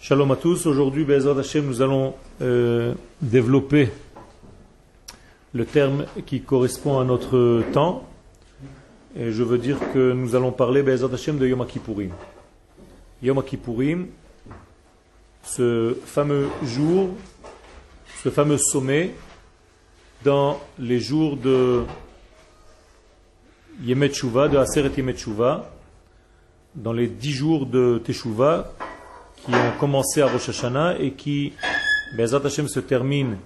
Shalom à tous. Aujourd'hui, Bezrat Hashem, nous allons euh, développer le terme qui correspond à notre temps. Et je veux dire que nous allons parler, Bezrat Hashem, de Yom Kippourim. Yom Kippourim, ce fameux jour, ce fameux sommet dans les jours de Yemet de Aseret Yemet dans les dix jours de Teshuvah qui ont commencé à Rosh Hashanah et qui, Bezat Hashem, se terminent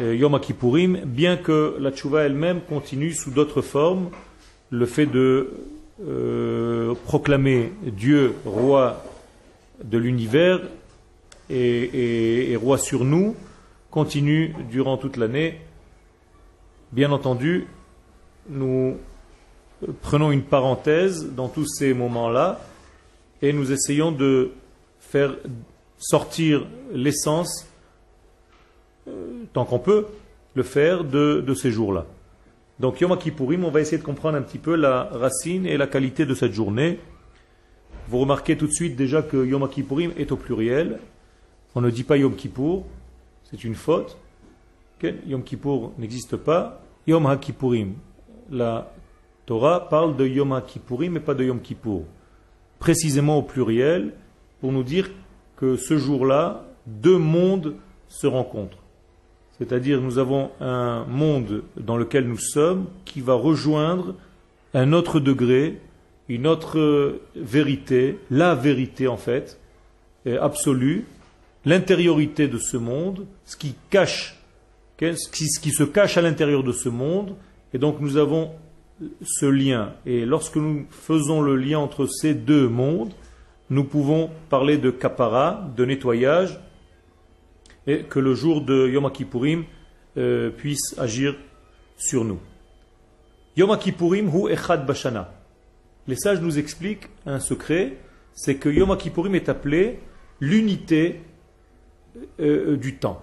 euh, Yom Kippourim, bien que la Teshuvah elle-même continue sous d'autres formes, le fait de euh, proclamer Dieu roi de l'univers et, roi sur nous continue durant toute l'année. Bien entendu, nous prenons une parenthèse dans tous ces moments-là et nous essayons de faire sortir l'essence, euh, tant qu'on peut le faire, de, ces jours-là. Donc Yom Kippourim, on va essayer de comprendre un petit peu la racine et la qualité de cette journée. Vous remarquez tout de suite déjà que Yom Kippourim est au pluriel. On ne dit pas Yom Kippour, c'est une faute. Yom Kippour n'existe pas. Yom HaKippourim, la Torah parle de Yom Kippourim mais pas de Yom Kippour. Précisément au pluriel, pour nous dire que ce jour-là, deux mondes se rencontrent. C'est-à-dire nous avons un monde dans lequel nous sommes qui va rejoindre un autre degré, une autre vérité, la vérité en fait, absolue, l'intériorité de ce monde, ce qui cache, ce qui se cache à l'intérieur de ce monde, et donc nous avons ce lien. Et lorsque nous faisons le lien entre ces deux mondes, nous pouvons parler de kapara, de nettoyage, et que le jour de Yom Kippourim euh, puisse agir sur nous. Yom Kippourim hu echad bashana. Les sages nous expliquent un secret, c'est que Yom Kippourim est appelé l'unité euh, du temps.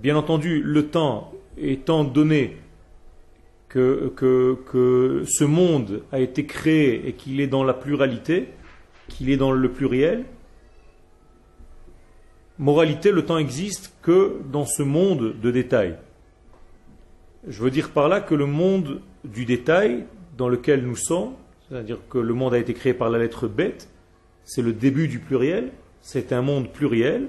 Bien entendu, le temps étant donné que, ce monde a été créé et qu'il est dans la pluralité, qu'il est dans le pluriel, moralité, le temps existe que dans ce monde de détail. Je veux dire par là que le monde du détail dans lequel nous sommes, c'est-à-dire que le monde a été créé par la lettre bête, c'est le début du pluriel, c'est un monde pluriel.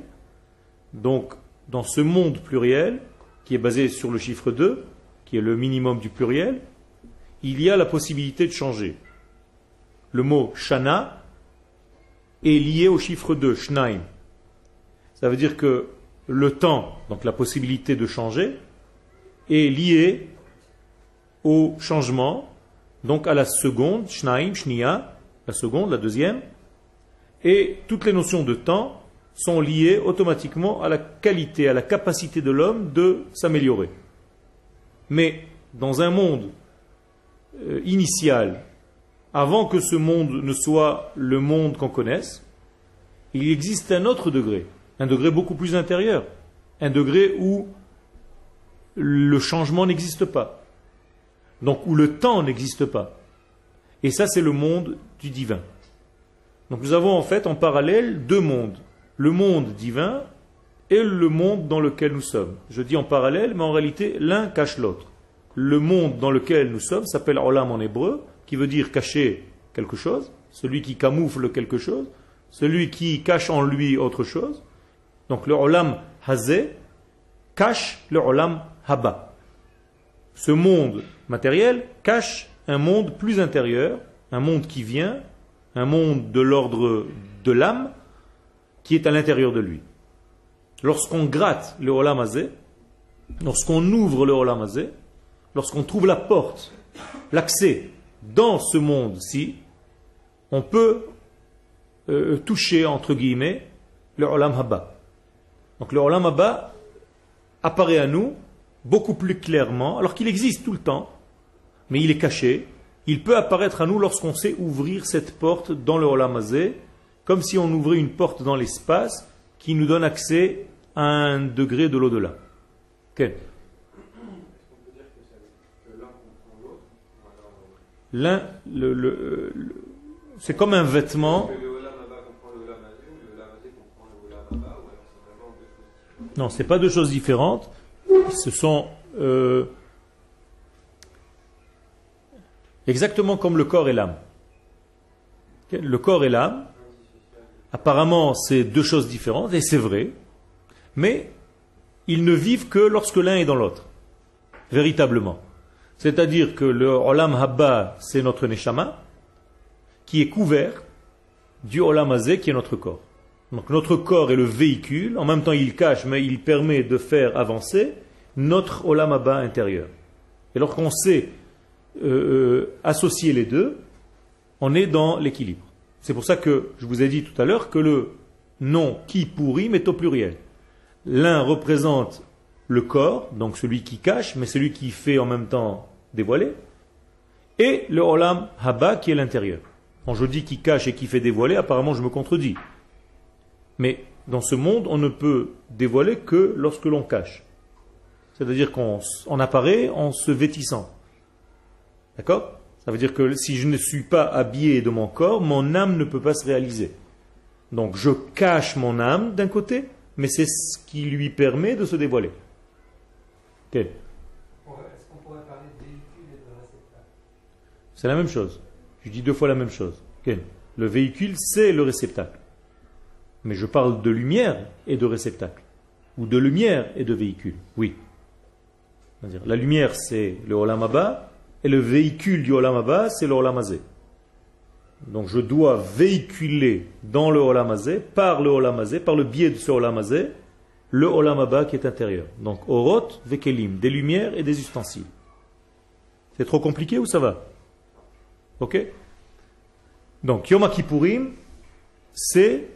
Donc, dans ce monde pluriel, qui est basé sur le chiffre 2, qui est le minimum du pluriel, il y a la possibilité de changer. Le mot shana est lié au chiffre 2, shnaim. Ça veut dire que le temps, donc la possibilité de changer, est lié au changement, donc à la seconde, shnaim, shnia, la seconde, la deuxième, et toutes les notions de temps sont liées automatiquement à la qualité, à la capacité de l'homme de s'améliorer. Mais dans un monde euh, initial, avant que ce monde ne soit le monde qu'on connaisse, il existe un autre degré, un degré beaucoup plus intérieur, un degré où le changement n'existe pas, donc où le temps n'existe pas. Et ça, c'est le monde du divin. Donc nous avons en fait en parallèle deux mondes. Le monde divin et le monde dans lequel nous sommes. Je dis en parallèle, mais en réalité, l'un cache l'autre. Le monde dans lequel nous sommes s'appelle Olam en hébreu, qui veut dire cacher quelque chose, celui qui camoufle quelque chose, celui qui cache en lui autre chose. Donc le Olam Hazé cache le Olam Haba. Ce monde matériel cache un monde plus intérieur, un monde qui vient, un monde de l'ordre de l'âme, qui est à l'intérieur de lui lorsqu'on gratte le Olam lorsqu'on ouvre le Olam lorsqu'on trouve la porte, l'accès dans ce monde-ci, on peut euh, toucher, entre guillemets, le Olam Haba. Donc le Olam Haba apparaît à nous beaucoup plus clairement, alors qu'il existe tout le temps, mais il est caché. Il peut apparaître à nous lorsqu'on sait ouvrir cette porte dans le Olam comme si on ouvrait une porte dans l'espace qui nous donne accès à un degré de l'au-delà. Okay. L'un, le, le, le, c'est comme un vêtement. Non, c'est pas deux choses différentes. Ce sont euh, exactement comme le corps et l'âme. Le corps et l'âme, apparemment, c'est deux choses différentes, et c'est vrai, mais ils ne vivent que lorsque l'un est dans l'autre, véritablement. C'est-à-dire que le Olam Habba, c'est notre Neshama, qui est couvert du Olam Hazé, qui est notre corps. Donc notre corps est le véhicule, en même temps il cache, mais il permet de faire avancer notre Olam Abba intérieur. Et lorsqu'on sait euh, euh, associer les deux, on est dans l'équilibre. C'est pour ça que je vous ai dit tout à l'heure que le nom qui pourrit est au pluriel. L'un représente le corps, donc celui qui cache, mais celui qui fait en même temps dévoiler, et le Olam Haba qui est l'intérieur. Quand je dis qui cache et qui fait dévoiler, apparemment je me contredis. Mais dans ce monde, on ne peut dévoiler que lorsque l'on cache. C'est-à-dire qu'on apparaît en se vêtissant. D'accord? Ça veut dire que si je ne suis pas habillé de mon corps, mon âme ne peut pas se réaliser. Donc je cache mon âme d'un côté, mais c'est ce qui lui permet de se dévoiler. Réceptacle C'est la même chose. Je dis deux fois la même chose. Le véhicule, c'est le réceptacle. Mais je parle de lumière et de réceptacle. Ou de lumière et de véhicule. Oui. La lumière, c'est le Olam et le véhicule du Olam c'est le Olam Donc je dois véhiculer dans le Olam par le Olam par le biais de ce Olam le Olam qui est intérieur. Donc Orot, Vekelim, des lumières et des ustensiles. C'est trop compliqué ou ça va? Ok? Donc Yom Kippourim, c'est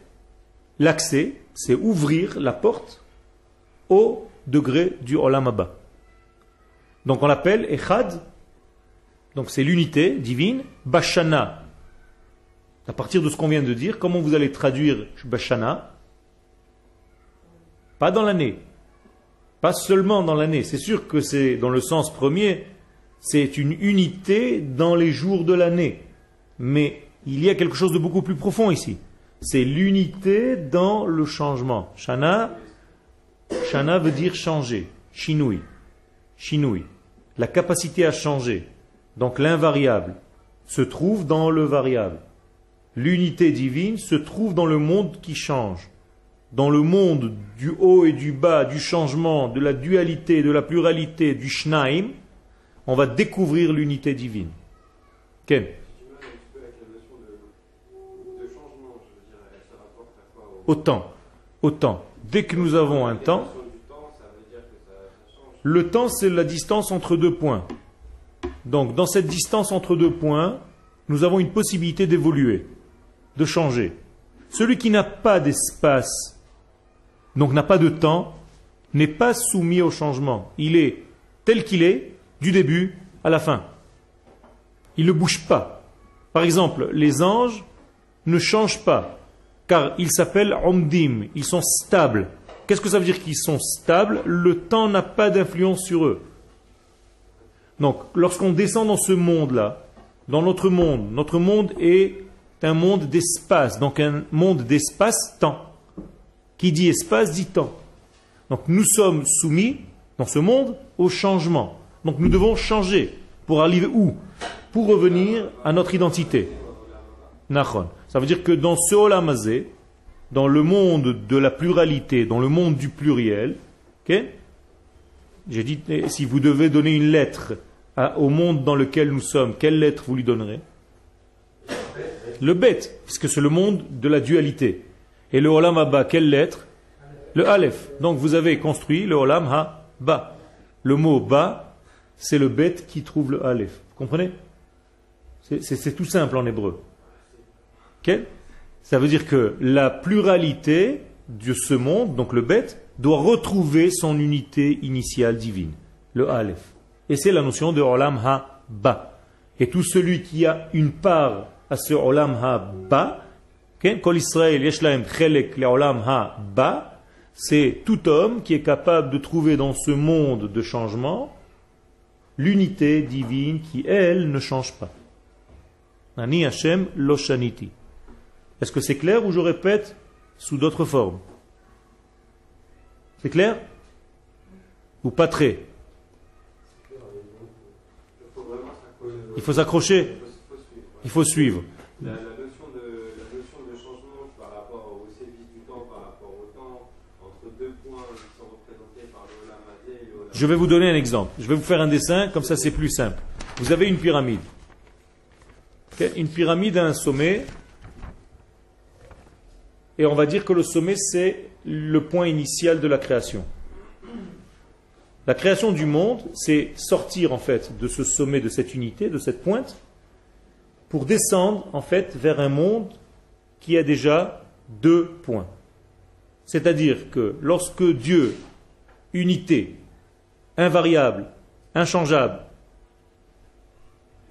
l'accès, c'est ouvrir la porte au degré du Olam Donc on l'appelle Echad, donc c'est l'unité divine, Bashana. À partir de ce qu'on vient de dire, comment vous allez traduire Bashana? Pas dans l'année. Pas seulement dans l'année. C'est sûr que c'est dans le sens premier, c'est une unité dans les jours de l'année. Mais il y a quelque chose de beaucoup plus profond ici. C'est l'unité dans le changement. Shana, Shana veut dire changer. Shinui. Shinui. La capacité à changer. Donc l'invariable se trouve dans le variable. L'unité divine se trouve dans le monde qui change. Dans le monde du haut et du bas, du changement, de la dualité, de la pluralité, du shnaim, on va découvrir l'unité divine. Ken. Autant. Dès que nous avons un temps, le temps c'est la distance entre deux points. Donc dans cette distance entre deux points, nous avons une possibilité d'évoluer, de changer. Celui qui n'a pas d'espace, donc n'a pas de temps, n'est pas soumis au changement. Il est tel qu'il est du début à la fin. Il ne bouge pas. Par exemple, les anges ne changent pas car ils s'appellent Omdim, ils sont stables. Qu'est-ce que ça veut dire qu'ils sont stables? Le temps n'a pas d'influence sur eux. Donc, lorsqu'on descend dans ce monde-là, dans notre monde, notre monde est un monde d'espace, donc un monde d'espace-temps. Qui dit espace dit temps. Donc nous sommes soumis, dans ce monde, au changement. Donc nous devons changer. Pour arriver où? Pour revenir à notre identité. Nachon. Ça veut dire que dans ce olamazé, dans le monde de la pluralité, dans le monde du pluriel, j'ai dit, eh, si vous devez donner une lettre au monde dans lequel nous sommes, quelle lettre vous lui donnerez? Le bête, puisque c'est le monde de la dualité. Et le olam haba, quelle lettre? Le aleph. Donc vous avez construit le olam ha-ba. Le mot ba, c'est le bête qui trouve le aleph. Vous comprenez? C'est tout simple en hébreu. Ça veut dire que la pluralité de ce monde, donc le bête, doit retrouver son unité initiale divine, le Aleph. Et c'est la notion de Olam Ha-Ba. Et tout celui qui a une part à ce Olam Ha-Ba, c'est tout homme qui est capable de trouver dans ce monde de changement l'unité divine qui, elle, ne change pas. Hashem. Est-ce que c'est clair ou je répète sous d'autres formes? C'est clair? Ou pas très? Il faut s'accrocher. Il faut suivre. La, notion de, la notion de changement par rapport au service du temps, par rapport au temps, entre deux points qui sont représentés par le Olam et le Je vais vous donner un exemple. Je vais vous faire un dessin, comme ça c'est plus simple. Vous avez une pyramide. Une pyramide a un sommet. Et on va dire que le sommet, c'est le point initial de la création. La création du monde, c'est sortir en fait de ce sommet, de cette unité, de cette pointe, pour descendre en fait vers un monde qui a déjà deux points. C'est-à-dire que lorsque Dieu, unité, invariable, inchangeable,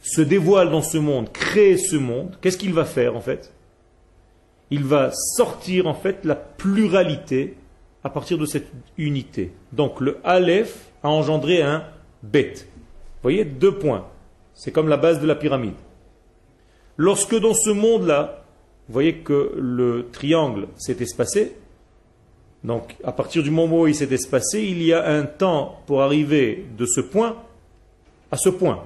se dévoile dans ce monde, crée ce monde, qu'est-ce qu'il va faire en fait? Il va sortir en fait la pluralité à partir de cette unité. Donc le Aleph a engendré un Bet. Vous voyez, deux points. C'est comme la base de la pyramide. Lorsque dans ce monde-là, vous voyez que le triangle s'est espacé, donc à partir du moment où il s'est espacé, il y a un temps pour arriver de ce point à ce point.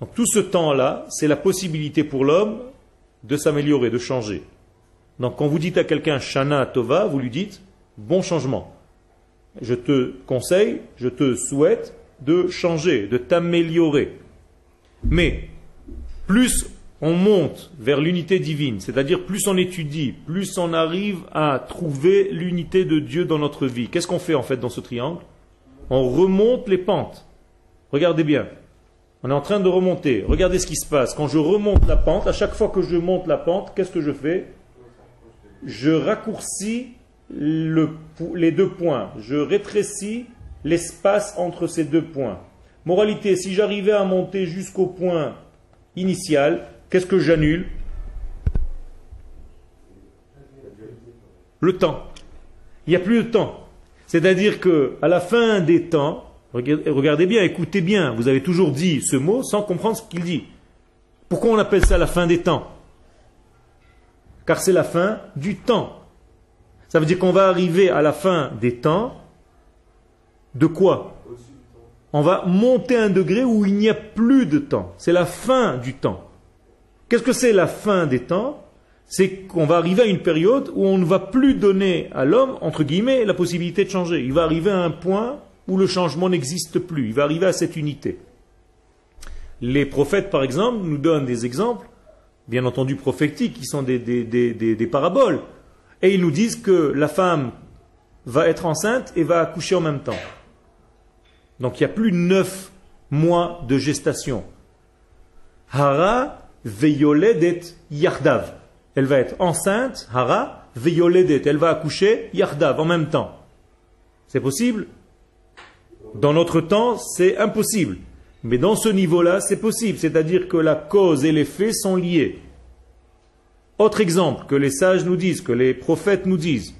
Donc tout ce temps-là, c'est la possibilité pour l'homme de s'améliorer, de changer. Donc quand vous dites à quelqu'un Shana Tova, vous lui dites bon changement. Je te conseille, je te souhaite de changer, de t'améliorer. Mais plus on monte vers l'unité divine, c'est-à-dire plus on étudie, plus on arrive à trouver l'unité de Dieu dans notre vie. Qu'est-ce qu'on fait en fait dans ce triangle? On remonte les pentes. Regardez bien. On est en train de remonter. Regardez ce qui se passe. Quand je remonte la pente, à chaque fois que je monte la pente, qu'est-ce que je fais? Je raccourcis les deux points. Je rétrécis l'espace entre ces deux points. Moralité, si j'arrivais à monter jusqu'au point initial, qu'est-ce que j'annule? Le temps. Il n'y a plus de temps. C'est-à-dire que à la fin des temps, regardez bien, écoutez bien, vous avez toujours dit ce mot sans comprendre ce qu'il dit. Pourquoi on appelle ça la fin des temps? Car c'est la fin du temps. Ça veut dire qu'on va arriver à la fin des temps de quoi On va monter un degré où il n'y a plus de temps. C'est la fin du temps. Qu'est-ce que c'est la fin des temps? C'est qu'on va arriver à une période où on ne va plus donner à l'homme, entre guillemets, la possibilité de changer. Il va arriver à un point où le changement n'existe plus. Il va arriver à cette unité. Les prophètes, par exemple, nous donnent des exemples, bien entendu prophétiques, qui sont des, des paraboles. Et ils nous disent que la femme va être enceinte et va accoucher en même temps. Donc il n'y a plus neuf mois de gestation. Hara veyoledet yardav. Elle va être enceinte, hara veyoledet. Elle va accoucher yardav en même temps. C'est possible? Dans notre temps, c'est impossible. Mais dans ce niveau-là, c'est possible. C'est-à-dire que la cause et l'effet sont liés. Autre exemple que les sages nous disent, que les prophètes nous disent.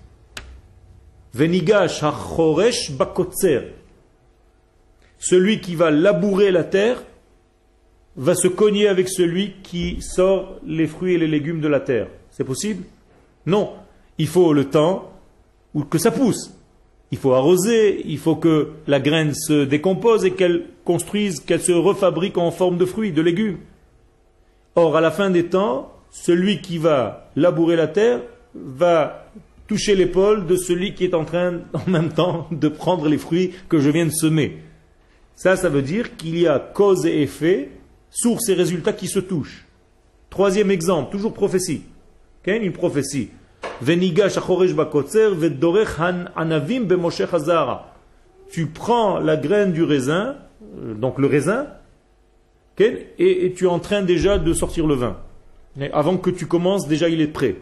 Venigash hachoresh bakotzer. Celui qui va labourer la terre va se cogner avec celui qui sort les fruits et les légumes de la terre. C'est possible? Non. Il faut le temps ou que ça pousse. Il faut arroser, il faut que la graine se décompose et qu'elle construise, qu'elle se refabrique en forme de fruits, de légumes. Or, à la fin des temps, celui qui va labourer la terre va toucher l'épaule de celui qui est en train en même temps de prendre les fruits que je viens de semer. Ça, ça veut dire qu'il y a cause et effet, source et résultat qui se touchent. Troisième exemple, toujours prophétie. Une prophétie. Tu prends la graine du raisin, euh, donc le raisin, et tu es en train déjà de sortir le vin avant que tu commences, déjà il est prêt.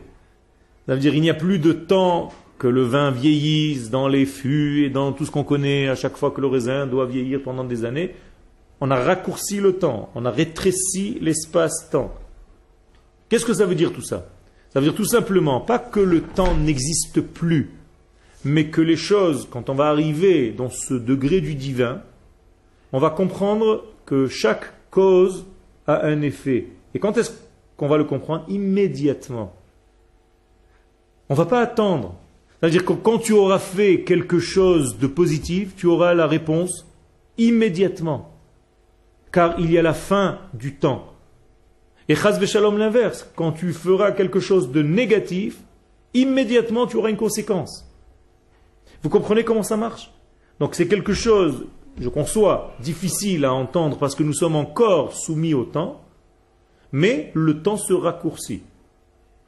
Ça veut dire il n'y a plus de temps que le vin vieillisse dans les fûts et dans tout ce qu'on connaît à chaque fois que le raisin doit vieillir pendant des années. On a raccourci le temps, on a rétréci l'espace-temps. Qu'est-ce que ça veut dire tout ça? Ça veut dire tout simplement pas que le temps n'existe plus, mais que les choses, quand on va arriver dans ce degré du divin, on va comprendre que chaque cause a un effet. Et quand est-ce qu'on va le comprendre immédiatement. On ne va pas attendre. C'est-à-dire que quand tu auras fait quelque chose de positif, tu auras la réponse immédiatement. Car il y a la fin du temps. Et chas shalom l'inverse. Quand tu feras quelque chose de négatif, immédiatement tu auras une conséquence. Vous comprenez comment ça marche? Donc c'est quelque chose, je conçois, difficile à entendre parce que nous sommes encore soumis au temps, mais le temps se raccourcit.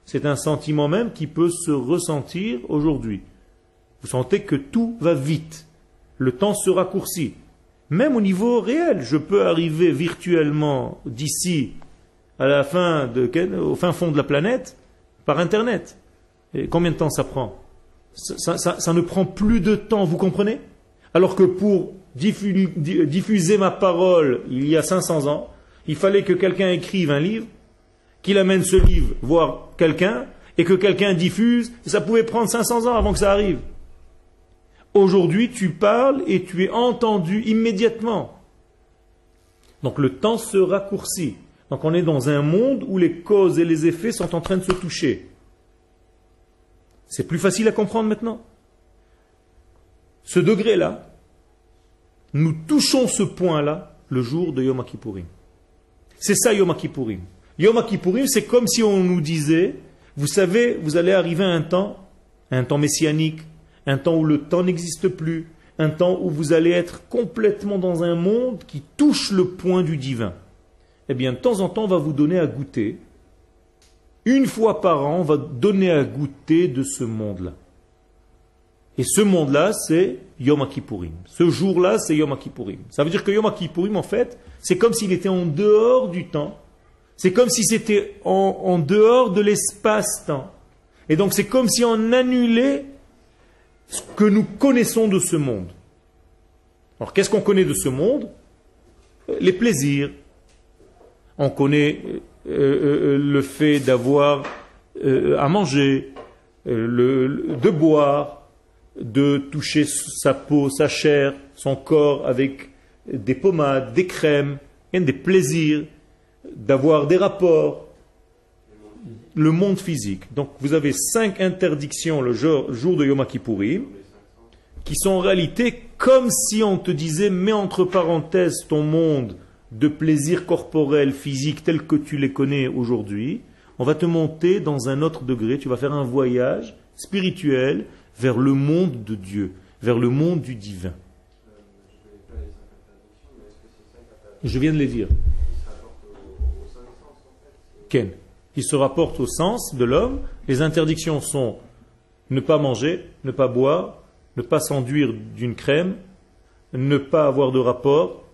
C'est un sentiment même qui peut se ressentir aujourd'hui. Vous sentez que tout va vite. Le temps se raccourcit. Même au niveau réel, je peux arriver virtuellement d'ici à la fin de, au fin fond de la planète par Internet. Et combien de temps ça prend? Ça, ça, ne prend plus de temps, vous comprenez? Alors que pour diffuser ma parole il y a 500 ans, il fallait que quelqu'un écrive un livre, qu'il amène ce livre voir quelqu'un, et que quelqu'un diffuse, ça pouvait prendre 500 ans avant que ça arrive. Aujourd'hui, tu parles et tu es entendu immédiatement. Donc le temps se raccourcit. Donc on est dans un monde où les causes et les effets sont en train de se toucher. C'est plus facile à comprendre maintenant. Ce degré-là, nous touchons ce point-là le jour de Yom Kippourim. C'est ça Yom Kippourim. Yom Kippourim, c'est comme si on nous disait, vous savez, vous allez arriver à un temps, un temps messianique, un temps où le temps n'existe plus, un temps où vous allez être complètement dans un monde qui touche le point du divin. Eh bien, de temps en temps, on va vous donner à goûter. Une fois par an, on va donner à goûter de ce monde-là. Et ce monde-là, c'est Yom Kippourim. Ce jour-là, c'est Yom Kippourim. Ça veut dire que Yom Kippourim, en fait, c'est comme s'il était en dehors du temps. C'est comme si c'était en, dehors de l'espace-temps. Et donc, c'est comme si on annulait ce que nous connaissons de ce monde. Alors, qu'est-ce qu'on connaît de ce monde? Les plaisirs. On connaît euh, euh, le fait d'avoir euh, à manger, de boire, de toucher sa peau, sa chair, son corps avec des pommades, des crèmes, des plaisirs, d'avoir des rapports, le monde physique. Donc vous avez cinq interdictions le jour, de Yom Kippourim qui sont en réalité comme si on te disait mets entre parenthèses ton monde de plaisir corporel, physique tel que tu les connais aujourd'hui. On va te monter dans un autre degré, tu vas faire un voyage spirituel vers le monde de Dieu, vers le monde du divin. Je viens de les dire. Ken qui se rapporte au sens de l'homme. Les interdictions sont ne pas manger, ne pas boire, ne pas s'enduire d'une crème, ne pas avoir de rapport,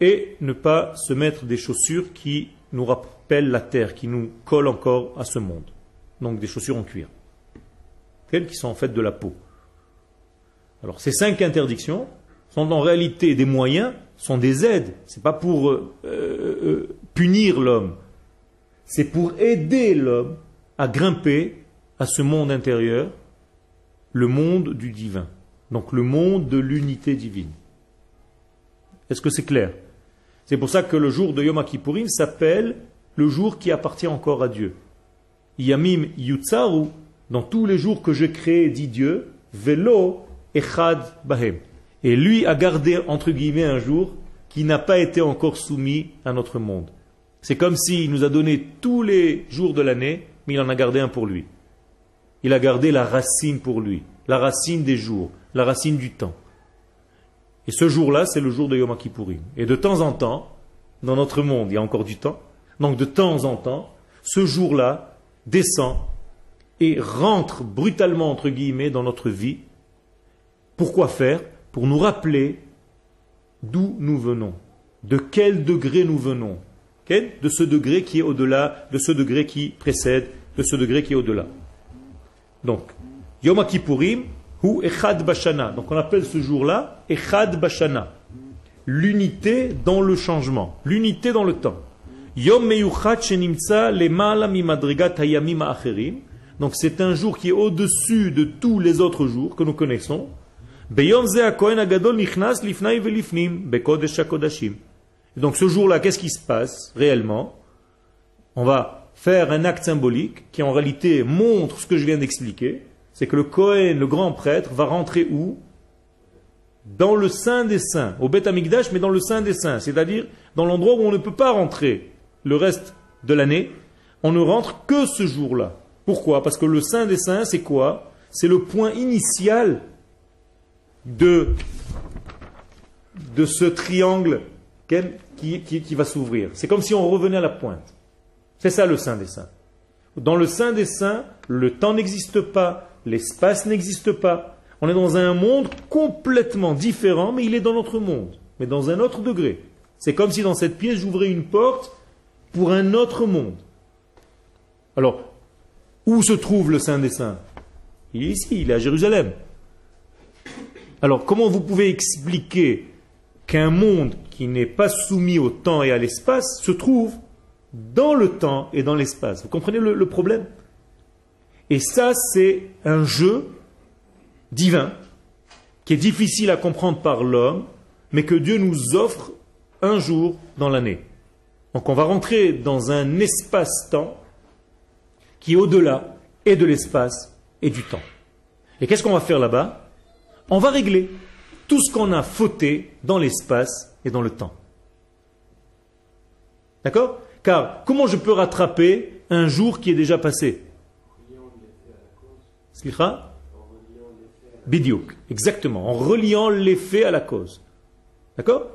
et ne pas se mettre des chaussures qui nous rappellent la terre, qui nous collent encore à ce monde. Donc des chaussures en cuir, qui sont en fait de la peau. Alors ces cinq interdictions sont en réalité des moyens, sont des aides. Ce n'est pas pour euh, euh, euh, punir l'homme, c'est pour aider l'homme à grimper à ce monde intérieur, le monde du divin, donc le monde de l'unité divine. Est-ce que c'est clair? C'est pour ça que le jour de Yom Kippourim s'appelle le jour qui appartient encore à Dieu. Yamim Yutsaru, dans tous les jours que j'ai créés, dit Dieu, Velo Echad Bahem. Et lui a gardé, entre guillemets, un jour qui n'a pas été encore soumis à notre monde. C'est comme s'il nous a donné tous les jours de l'année, mais il en a gardé un pour lui. Il a gardé la racine pour lui, la racine des jours, la racine du temps. Et ce jour-là, c'est le jour de Yom Kippourim. Et de temps en temps, dans notre monde, il y a encore du temps. Donc de temps en temps, ce jour-là descend et rentre brutalement, entre guillemets, dans notre vie. Pourquoi faire? Pour nous rappeler d'où nous venons, de quel degré nous venons, de ce degré qui est au-delà, de ce degré qui précède, de ce degré qui est au-delà. Donc, Yom Kippourim, ou Echad Bashana. Donc on appelle ce jour-là Echad Bashana. L'unité dans le changement, l'unité dans le temps. Yom Meyuchat Shenimtsa Lemala Mimadrigat Hayamim Acherim. Donc c'est un jour qui est au-dessus de tous les autres jours que nous connaissons. Donc ce jour-là, qu'est-ce qui se passe réellement? On va faire un acte symbolique qui en réalité montre ce que je viens d'expliquer. c'est que le Kohen, le grand prêtre, va rentrer où? Dans le sein des saints, au Beth Amikdash, mais dans le sein des saints, c'est-à-dire dans l'endroit où on ne peut pas rentrer le reste de l'année, on ne rentre que ce jour-là. Pourquoi? Parce que le sein des saints, c'est quoi? C'est le point initial de, ce triangle qui, qui va s'ouvrir. C'est comme si on revenait à la pointe. C'est ça le sein des saints. Dans le sein des saints, le temps n'existe pas, l'espace n'existe pas. On est dans un monde complètement différent, mais il est dans notre monde, mais dans un autre degré. C'est comme si dans cette pièce j'ouvrais une porte pour un autre monde. Alors, où se trouve le Saint des Saints? Il est ici, il est à Jérusalem. Alors, comment vous pouvez expliquer qu'un monde qui n'est pas soumis au temps et à l'espace se trouve dans le temps et dans l'espace? Vous comprenez le, problème? Et ça, c'est un jeu divin qui est difficile à comprendre par l'homme, mais que Dieu nous offre un jour dans l'année. Donc on va rentrer dans un espace-temps qui est au-delà et de l'espace et du temps. Et qu'est-ce qu'on va faire là-bas? On va régler tout ce qu'on a fauté dans l'espace et dans le temps. D'accord? Car comment je peux rattraper un jour qui est déjà passé? Bidiouk, exactement, en reliant l'effet à la cause. D'accord?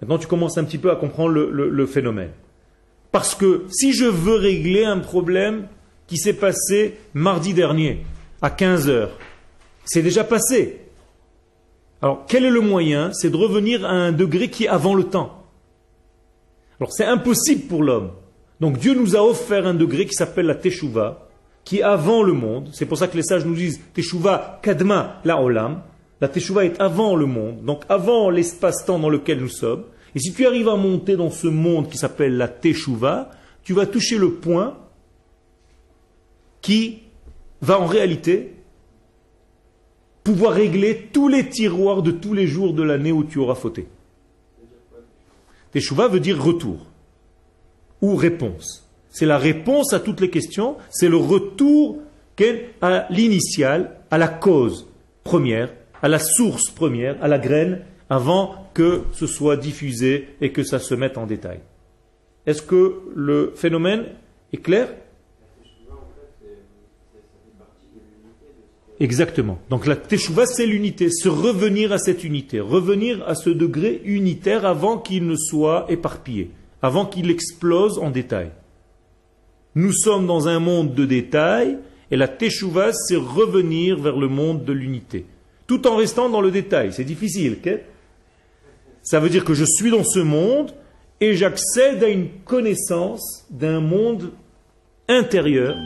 Maintenant, tu commences un petit peu à comprendre le, phénomène. Parce que si je veux régler un problème qui s'est passé mardi dernier, à 15 heures, c'est déjà passé. Alors, quel est le moyen? C'est de revenir à un degré qui est avant le temps. Alors, c'est impossible pour l'homme. Donc, Dieu nous a offert un degré qui s'appelle la Teshuvah, qui est avant le monde. C'est pour ça que les sages nous disent Teshuvah kadma la olam. La Teshuvah est avant le monde, donc avant l'espace-temps dans lequel nous sommes. Et si tu arrives à monter dans ce monde qui s'appelle la Teshuvah, tu vas toucher le point qui va en réalité pouvoir régler tous les tiroirs de tous les jours de l'année où tu auras fauté. Teshuvah veut dire retour ou réponse. C'est la réponse à toutes les questions, c'est le retour à l'initial, à la cause première, à la source première, à la graine, avant que ce soit diffusé et que ça se mette en détail. Est-ce que le phénomène est clair? Exactement. Donc la teshuva, c'est l'unité, se revenir à cette unité, revenir à ce degré unitaire avant qu'il ne soit éparpillé, avant qu'il explose en détail. Nous sommes dans un monde de détail, et la teshuva, c'est revenir vers le monde de l'unité, tout en restant dans le détail. C'est difficile, Ça veut dire que je suis dans ce monde et j'accède à une connaissance d'un monde intérieur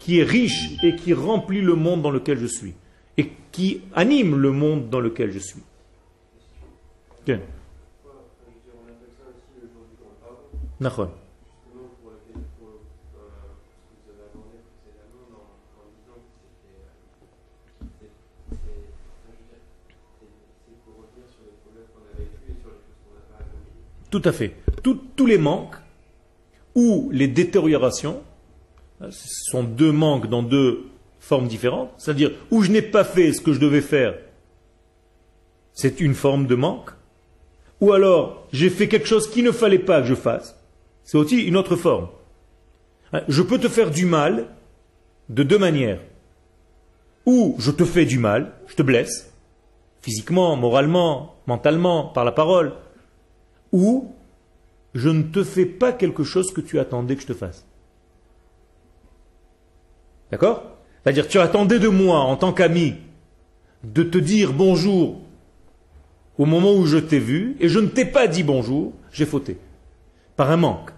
qui est riche et qui remplit le monde dans lequel je suis et qui anime le monde dans lequel je suis. Tout à fait. tous les manques ou les détériorations ce sont deux manques dans deux formes différentes. C'est-à-dire, où je n'ai pas fait ce que je devais faire, c'est une forme de manque. Ou alors, j'ai fait quelque chose qu'il ne fallait pas que je fasse. C'est aussi une autre forme. Hein, je peux te faire du mal de deux manières. Ou je te fais du mal, je te blesse, physiquement, moralement, mentalement, par la parole. Ou je ne te fais pas quelque chose que tu attendais que je te fasse. D'accord C'est-à-dire, tu attendais de moi, en tant qu'ami, de te dire bonjour au moment où je t'ai vu, et je ne t'ai pas dit bonjour, j'ai fauté. Par un manque.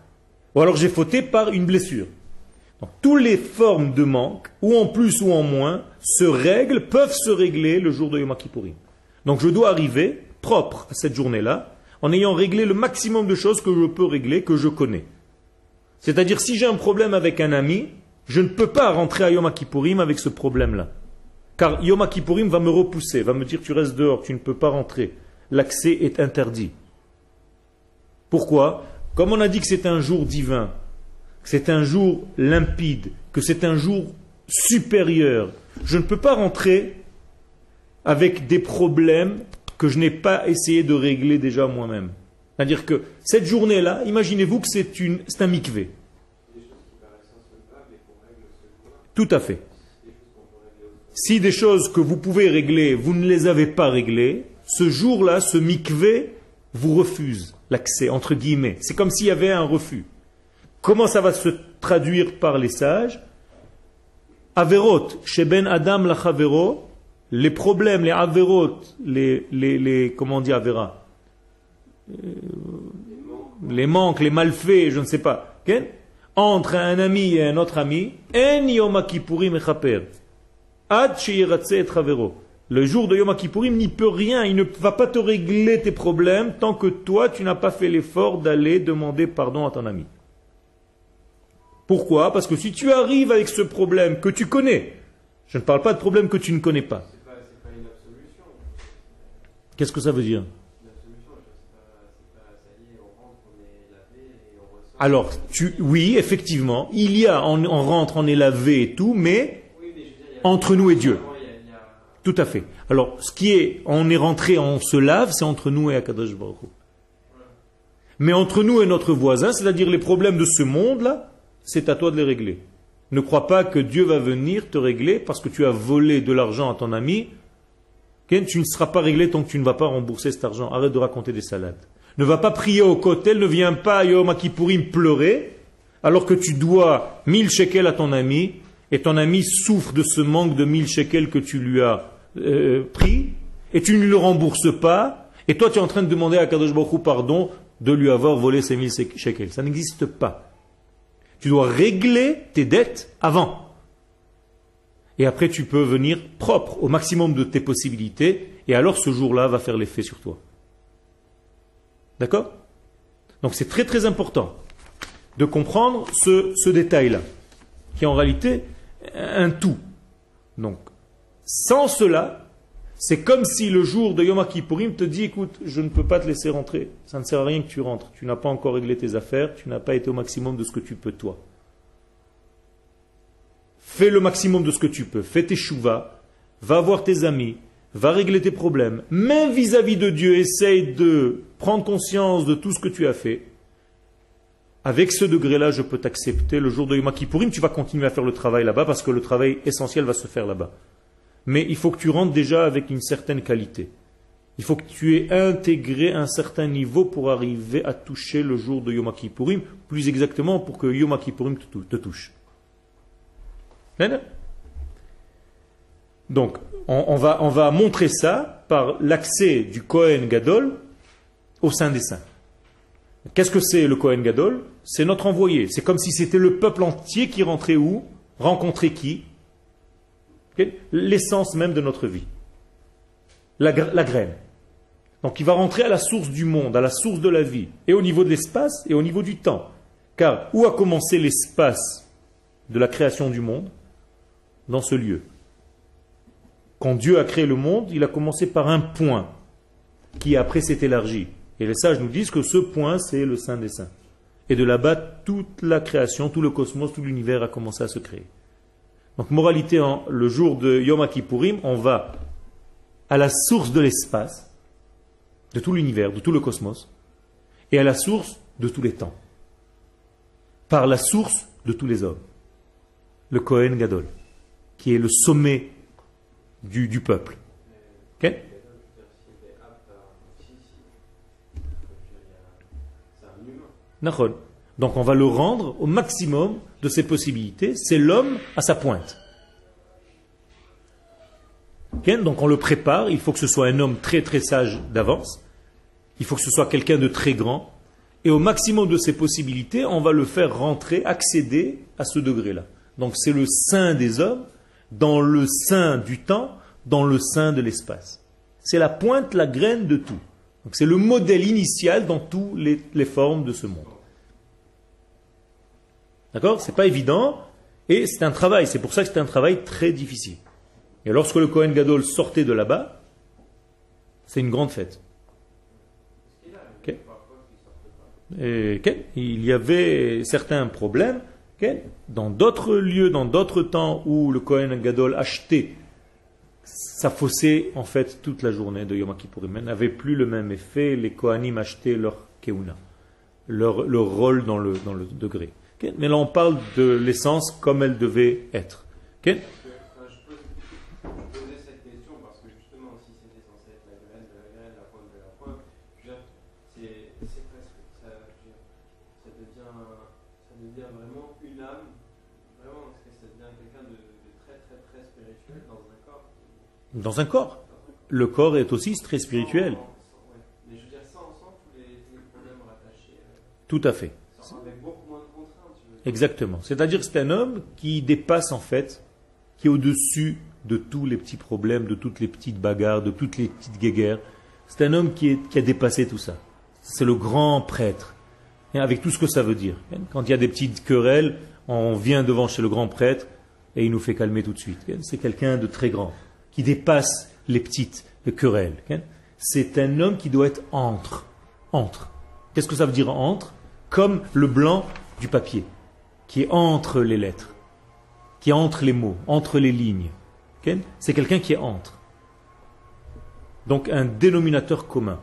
Ou alors j'ai fauté par une blessure. Donc, toutes les formes de manque, ou en plus ou en moins, se règlent, peuvent se régler le jour de Yom Kippourim. Donc je dois arriver propre à cette journée-là, en ayant réglé le maximum de choses que je peux régler, que je connais. C'est-à-dire, si j'ai un problème avec un ami, je ne peux pas rentrer à Yom Kippourim avec ce problème-là. Car Yom Kippourim va me repousser, va me dire tu restes dehors, tu ne peux pas rentrer. L'accès est interdit. Pourquoi? Comme on a dit que c'est un jour divin, que c'est un jour limpide, que c'est un jour supérieur. Je ne peux pas rentrer avec des problèmes que je n'ai pas essayé de régler déjà moi-même. C'est-à-dire que cette journée-là, imaginez-vous que c'est un mikvé. Tout à fait. Si des choses que vous pouvez régler, vous ne les avez pas réglées, ce jour-là, ce mikvé vous refuse l'accès, entre guillemets. C'est comme s'il y avait un refus. Comment ça va se traduire par les sages? Averot, chez Ben Adam la les problèmes, les averot, les, les, les comment on dit avera? Euh, Les manques, les malfaits, je ne sais pas. Entre un ami et un autre ami, en yom kippourim Ad Le jour de Yom Kippourim n'y peut rien, il ne va pas te régler tes problèmes tant que toi tu n'as pas fait l'effort d'aller demander pardon à ton ami. Pourquoi? Parce que si tu arrives avec ce problème que tu connais, je ne parle pas de problème que tu ne connais pas, Qu'est-ce que ça veut dire? Alors, tu, oui, effectivement, il y a, on, rentre, on est lavé et tout, mais entre nous et Dieu. Tout à fait. Alors, ce qui est, on est rentré, on se lave, c'est entre nous et Akadosh Baruch Mais entre nous et notre voisin, c'est-à-dire les problèmes de ce monde-là, c'est à toi de les régler. Ne crois pas que Dieu va venir te régler parce que tu as volé de l'argent à ton ami tu ne seras pas réglé tant que tu ne vas pas rembourser cet argent. Arrête de raconter des salades. Ne va pas prier au côté, ne viens pas à Yom Kippourim pleurer, alors que tu dois 1000 shekels à ton ami, et ton ami souffre de ce manque de 1000 shekels que tu lui as euh, pris, et tu ne le rembourses pas, et toi tu es en train de demander à Kadosh Baruch pardon de lui avoir volé ces 1000 shekels. Ça n'existe pas. Tu dois régler tes dettes avant. Et après, tu peux venir propre au maximum de tes possibilités. Et alors, ce jour-là va faire l'effet sur toi. D'accord? Donc, c'est très très important de comprendre ce, ce détail-là, qui est en réalité un tout. Donc, sans cela, c'est comme si le jour de Yom Kippourim te dit, écoute, je ne peux pas te laisser rentrer. Ça ne sert à rien que tu rentres. Tu n'as pas encore réglé tes affaires. Tu n'as pas été au maximum de ce que tu peux toi. Fais le maximum de ce que tu peux. Fais tes chouvas. Va voir tes amis. Va régler tes problèmes. Même vis-à-vis de Dieu, essaye de prendre conscience de tout ce que tu as fait. Avec ce degré-là, je peux t'accepter. Le jour de Yom Kippourim, tu vas continuer à faire le travail là-bas parce que le travail essentiel va se faire là-bas. Mais il faut que tu rentres déjà avec une certaine qualité. Il faut que tu aies intégré un certain niveau pour arriver à toucher le jour de Yom Kippourim, plus exactement pour que Yom Kippourim te touche. Donc, on, va, on va montrer ça par l'accès du Kohen Gadol au sein des saints. Qu'est-ce que c'est le Kohen Gadol? C'est notre envoyé. C'est comme si c'était le peuple entier qui rentrait où? Rencontrer qui? L'essence même de notre vie. La, la, graine. Donc il va rentrer à la source du monde, à la source de la vie, et au niveau de l'espace et au niveau du temps. Car où a commencé l'espace de la création du monde? Dans ce lieu. Quand Dieu a créé le monde, il a commencé par un point qui après s'est élargi. Et les sages nous disent que ce point, c'est le Saint des Saints. Et de là-bas, toute la création, tout le cosmos, tout l'univers a commencé à se créer. Donc, moralité, le jour de Yom Kippourim, on va à la source de l'espace, de tout l'univers, de tout le cosmos, et à la source de tous les temps. Par la source de tous les hommes. Le Kohen Gadol qui est le sommet du peuple. Donc on va le rendre au maximum de ses possibilités. C'est l'homme à sa pointe. Donc on le prépare. Il faut que ce soit un homme très très sage d'avance. Il faut que ce soit quelqu'un de très grand. Et au maximum de ses possibilités, on va le faire rentrer, accéder à ce degré-là. Donc c'est le sein des hommes dans le sein du temps, dans le sein de l'espace. C'est la pointe, la graine de tout. C'est le modèle initial dans toutes les, formes de ce monde. D'accord? C'est pas évident et c'est un travail. C'est pour ça que c'est un travail très difficile. Et lorsque le Kohen Gadol sortait de là-bas, c'est une grande fête. Il y avait certains problèmes Dans d'autres lieux, dans d'autres temps où le Kohen Gadol achetait ça faussait en fait toute la journée de Yom Kippourim. N'avait plus le même effet. Les Kohanim achetaient leur keuna, leur, leur rôle dans le, dans le degré. Mais là, on parle de l'essence comme elle devait être. Je, pose, je posais cette question parce que justement, si c'était censé être la graine de la graine, la pointe de la pointe, c'est presque. Ça, devient, vraiment une âme. Vraiment, parce que ça devient quelqu'un de, très très très spirituel dans un corps. Dans un corps. Le corps est aussi très spirituel. Euh, Tout à fait. sans- avec beaucoup moins de contraintes. Je veux dire. Exactement. C'est-à-dire que c'est un homme qui dépasse en fait, qui est au-dessus de tous les petits problèmes, de toutes les petites bagarres, de toutes les petites guéguerres. C'est un homme qui, qui a dépassé tout ça. C'est le grand prêtre. Avec tout ce que ça veut dire. Quand il y a des petites querelles, on vient devant chez le grand prêtre et il nous fait calmer tout de suite. C'est quelqu'un de très grand, qui dépasse les petites querelles. C'est un homme qui doit être entre. Entre. Qu'est-ce que ça veut dire entre? Comme le blanc du papier qui est entre les lettres, qui est entre les mots, entre les lignes. C'est quelqu'un qui est entre. Donc un dénominateur commun.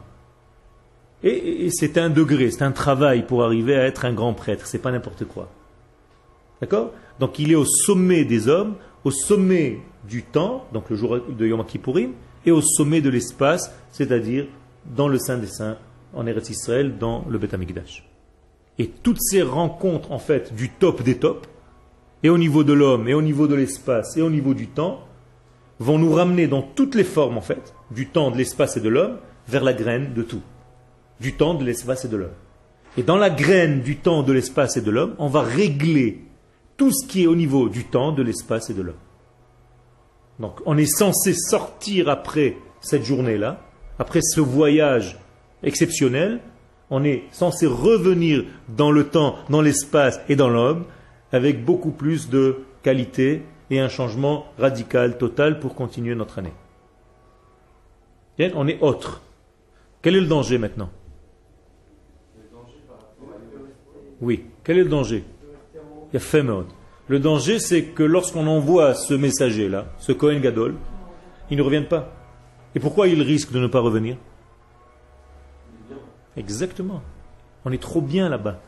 Et c'est un degré, c'est un travail pour arriver à être un grand prêtre, c'est pas n'importe quoi. D'accord? Donc il est au sommet des hommes, au sommet du temps, donc le jour de Yom Kippourim, et au sommet de l'espace, c'est-à-dire dans le Saint des Saints, en Eretz Israël, dans le Beth Amikdash. Et toutes ces rencontres, en fait, du top des tops, et au niveau de l'homme, et au niveau de l'espace, et au niveau du temps, vont nous ramener dans toutes les formes, en fait, du temps, de l'espace et de l'homme, vers la graine de tout. Du temps, de l'espace et de l'homme. Et dans la graine du temps, de l'espace et de l'homme, on va régler tout ce qui est au niveau du temps, de l'espace et de l'homme. Donc on est censé sortir après cette journée-là, après ce voyage exceptionnel, on est censé revenir dans le temps, dans l'espace et dans l'homme, avec beaucoup plus de qualité et un changement radical, total pour continuer notre année. Bien, On est autre. Quel est le danger maintenant? Oui, quel est le danger? Il y a. Le danger, c'est que lorsqu'on envoie ce messager-là, ce Cohen Gadol, ils ne reviennent pas. Et pourquoi ils risquent de ne pas revenir? Exactement. On est trop bien là-bas.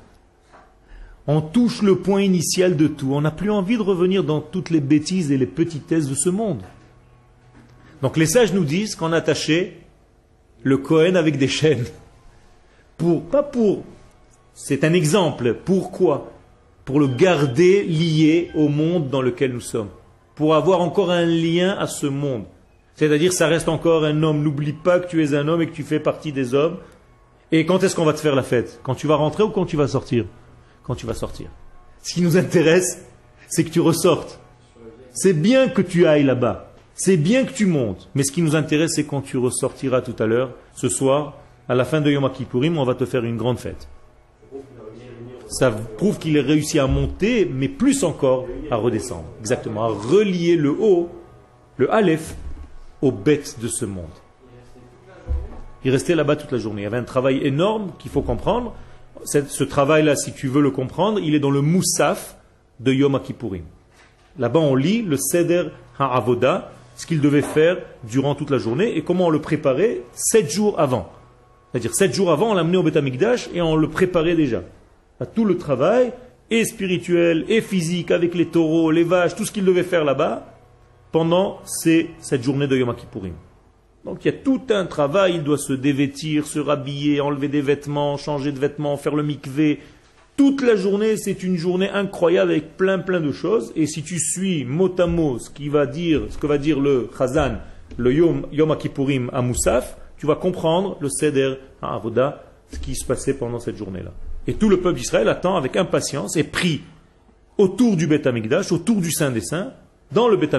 On touche le point initial de tout. On n'a plus envie de revenir dans toutes les bêtises et les petitesses de ce monde. Donc les sages nous disent qu'on a attaché le Cohen avec des chaînes. Pour, pas pour, c'est un exemple. Pourquoi? Pour le garder lié au monde dans lequel nous sommes. Pour avoir encore un lien à ce monde. C'est-à-dire, ça reste encore un homme. N'oublie pas que tu es un homme et que tu fais partie des hommes. Et quand est-ce qu'on va te faire la fête? Quand tu vas rentrer ou quand tu vas sortir? Quand tu vas sortir. Ce qui nous intéresse, c'est que tu ressortes. C'est bien que tu ailles là-bas. C'est bien que tu montes. Mais ce qui nous intéresse, c'est quand tu ressortiras tout à l'heure, ce soir, à la fin de Yom Kippourim, on va te faire une grande fête. Ça prouve qu'il a réussi à monter, mais plus encore à redescendre. Exactement, à relier le haut, le Aleph, aux bêtes de ce monde. Il restait là-bas toute la journée. Il y avait un travail énorme qu'il faut comprendre. Ce travail-là, si tu veux le comprendre, il est dans le Moussaf de Yom Kippourim. Là-bas, on lit le Seder Ha'avoda, ce qu'il devait faire durant toute la journée et comment on le préparait sept jours avant. C'est-à-dire sept jours avant, on l'amenait au Beth Amikdash et on le préparait déjà. À tout le travail, et spirituel, et physique, avec les taureaux, les vaches, tout ce qu'il devait faire là-bas, pendant cette journée de Yom Kippourim. Donc il y a tout un travail, il doit se dévêtir, se rhabiller, enlever des vêtements, changer de vêtements, faire le mikvé. Toute la journée, c'est une journée incroyable avec plein plein de choses. Et si tu suis mot à mot ce, qui va dire, ce que va dire le Chazan, le Yom, Yom Kippourim à Moussaf, tu vas comprendre le Seder à Avoda, ce qui se passait pendant cette journée-là. Et tout le peuple d'Israël attend avec impatience et prie autour du Beth autour du Saint des Saints, dans le Beth